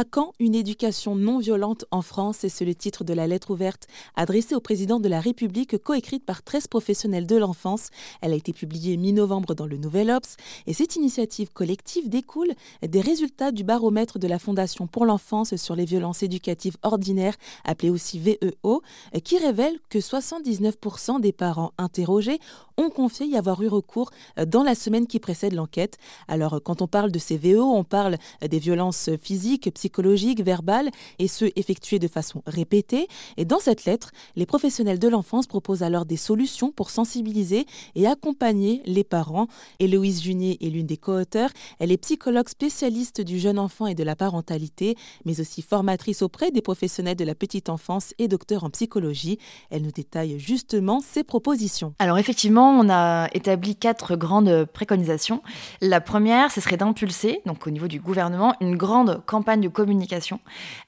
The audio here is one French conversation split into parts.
À quand une éducation non violente en France? C'est le titre de la lettre ouverte adressée au président de la République, coécrite par 13 professionnels de l'enfance. Elle a été publiée mi-novembre dans le Nouvel Obs et cette initiative collective découle des résultats du baromètre de la Fondation pour l'enfance sur les violences éducatives ordinaires, appelé aussi VEO, qui révèle que 79% des parents interrogés ont confié y avoir eu recours dans la semaine qui précède l'enquête. Alors, quand on parle de ces VEO, on parle des violences physiques, psychologiques, verbales, et ce, effectuées de façon répétée. Et dans cette lettre, les professionnels de l'enfance proposent alors des solutions pour sensibiliser et accompagner les parents. Héloïse Junier est l'une des co-auteurs. Elle est psychologue spécialiste du jeune enfant et de la parentalité, mais aussi formatrice auprès des professionnels de la petite enfance et docteur en psychologie. Elle nous détaille justement ses propositions. Alors effectivement, on a établi quatre grandes préconisations. La première, ce serait d'impulser, donc au niveau du gouvernement, une grande campagne de communication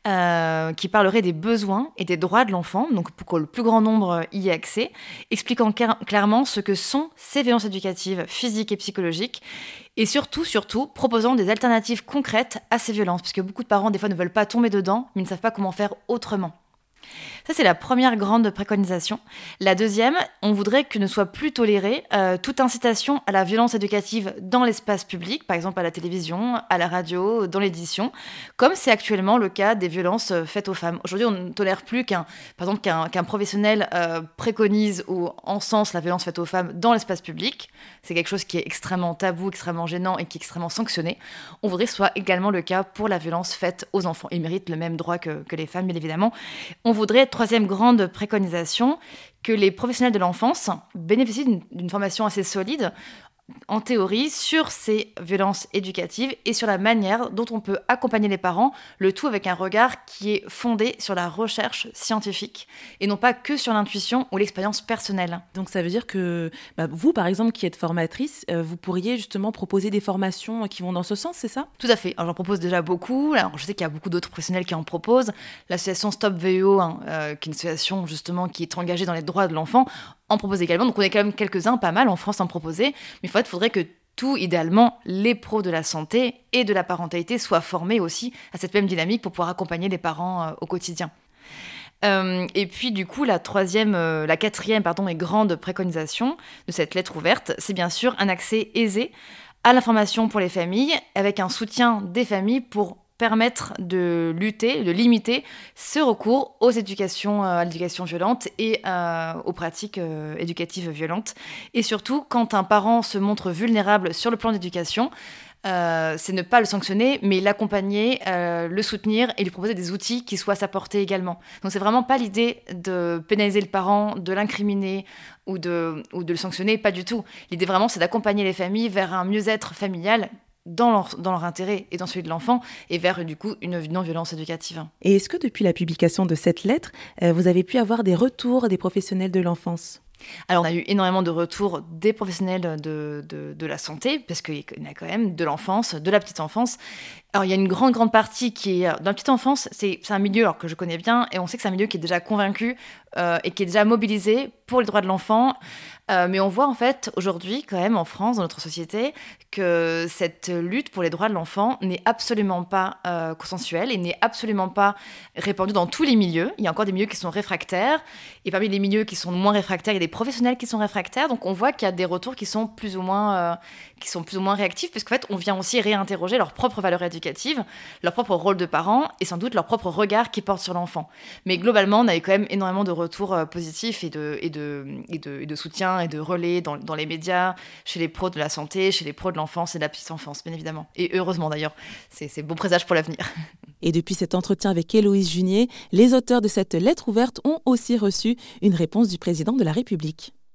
euh, qui parlerait des besoins et des droits de l'enfant, donc pour que le plus grand nombre y ait accès, expliquant clairement ce que sont ces violences éducatives physiques et psychologiques, et surtout, surtout, proposant des alternatives concrètes à ces violences, parce que beaucoup de parents, des fois, ne veulent pas tomber dedans, mais ne savent pas comment faire autrement. Ça, c'est la première grande préconisation. La deuxième, on voudrait que ne soit plus tolérée euh, toute incitation à la violence éducative dans l'espace public, par exemple à la télévision, à la radio, dans l'édition, comme c'est actuellement le cas des violences euh, faites aux femmes. Aujourd'hui, on ne tolère plus qu'un, par professionnel euh, préconise ou encense la violence faite aux femmes dans l'espace public. C'est quelque chose qui est extrêmement tabou, extrêmement gênant et qui est extrêmement sanctionné. On voudrait que ce soit également le cas pour la violence faite aux enfants. Ils méritent le même droit que, les femmes, bien évidemment. Voudrait troisième grande préconisation, que les professionnels de l'enfance bénéficient d'une formation assez solide en théorie sur ces violences éducatives et sur la manière dont on peut accompagner les parents, le tout avec un regard qui est fondé sur la recherche scientifique et non pas que sur l'intuition ou l'expérience personnelle. Donc ça veut dire que bah, vous, par exemple, qui êtes formatrice, euh, vous pourriez justement proposer des formations qui vont dans ce sens, c'est ça? Tout à fait. J'en propose déjà beaucoup. Alors je sais qu'il y a beaucoup d'autres professionnels qui en proposent. L'association Stop VEO, hein, euh, qui est une association justement qui est engagée dans les droits de l'enfant, en propose également. Donc on est quand même quelques-uns, pas mal en France en proposer. Mais il faudrait que tout, idéalement, les pros de la santé et de la parentalité soient formés aussi à cette même dynamique pour pouvoir accompagner les parents euh, au quotidien. Euh, et puis du coup, la troisième, euh, la quatrième, pardon, et grande préconisation de cette lettre ouverte, c'est bien sûr un accès aisé à l'information pour les familles, avec un soutien des familles pour permettre de lutter, de limiter ce recours aux éducations, euh, à l'éducation violente et euh, aux pratiques euh, éducatives violentes. Et surtout, quand un parent se montre vulnérable sur le plan d'éducation, c'est ne pas le sanctionner, mais l'accompagner, le soutenir et lui proposer des outils qui soient à sa portée également. Donc c'est vraiment pas l'idée de pénaliser le parent, de l'incriminer ou de, ou de le sanctionner, pas du tout. L'idée vraiment c'est d'accompagner les familles vers un mieux-être familial dans leur, dans leur, intérêt et dans celui de l'enfant, et vers du coup une non-violence éducative. Et est-ce que depuis la publication de cette lettre, euh, vous avez pu avoir des retours des professionnels de l'enfance? Alors, on a eu énormément de retours des professionnels de, de, de la santé, parce qu'il y en a quand même de l'enfance, de la petite enfance. Alors, il y a une grande, grande partie qui est dans la petite enfance. C'est un milieu alors, que je connais bien, et on sait que c'est un milieu qui est déjà convaincu euh, et qui est déjà mobilisé pour les droits de l'enfant. Euh, mais on voit en fait aujourd'hui, quand même, en France, dans notre société, que cette lutte pour les droits de l'enfant n'est absolument pas euh, consensuelle et n'est absolument pas répandue dans tous les milieux. Il y a encore des milieux qui sont réfractaires, et parmi les milieux qui sont moins réfractaires, il y a des professionnels qui sont réfractaires. Donc on voit qu'il y a des retours qui sont plus ou moins, euh, qui sont plus ou moins réactifs, puisqu'en fait, on vient aussi réinterroger leur propre valeur éducative, leur propre rôle de parent et sans doute leur propre regard qu'ils portent sur l'enfant. Mais globalement, on a eu quand même énormément de retours positifs et de, et de, et de, et de soutien et de relais dans, les médias, chez les pros de la santé, chez les pros de l'enfance et de la petite enfance, bien évidemment. Et heureusement d'ailleurs, c'est bon présage pour l'avenir. Et depuis cet entretien avec Héloïse Junier, les auteurs de cette lettre ouverte ont aussi reçu une réponse du président de la République.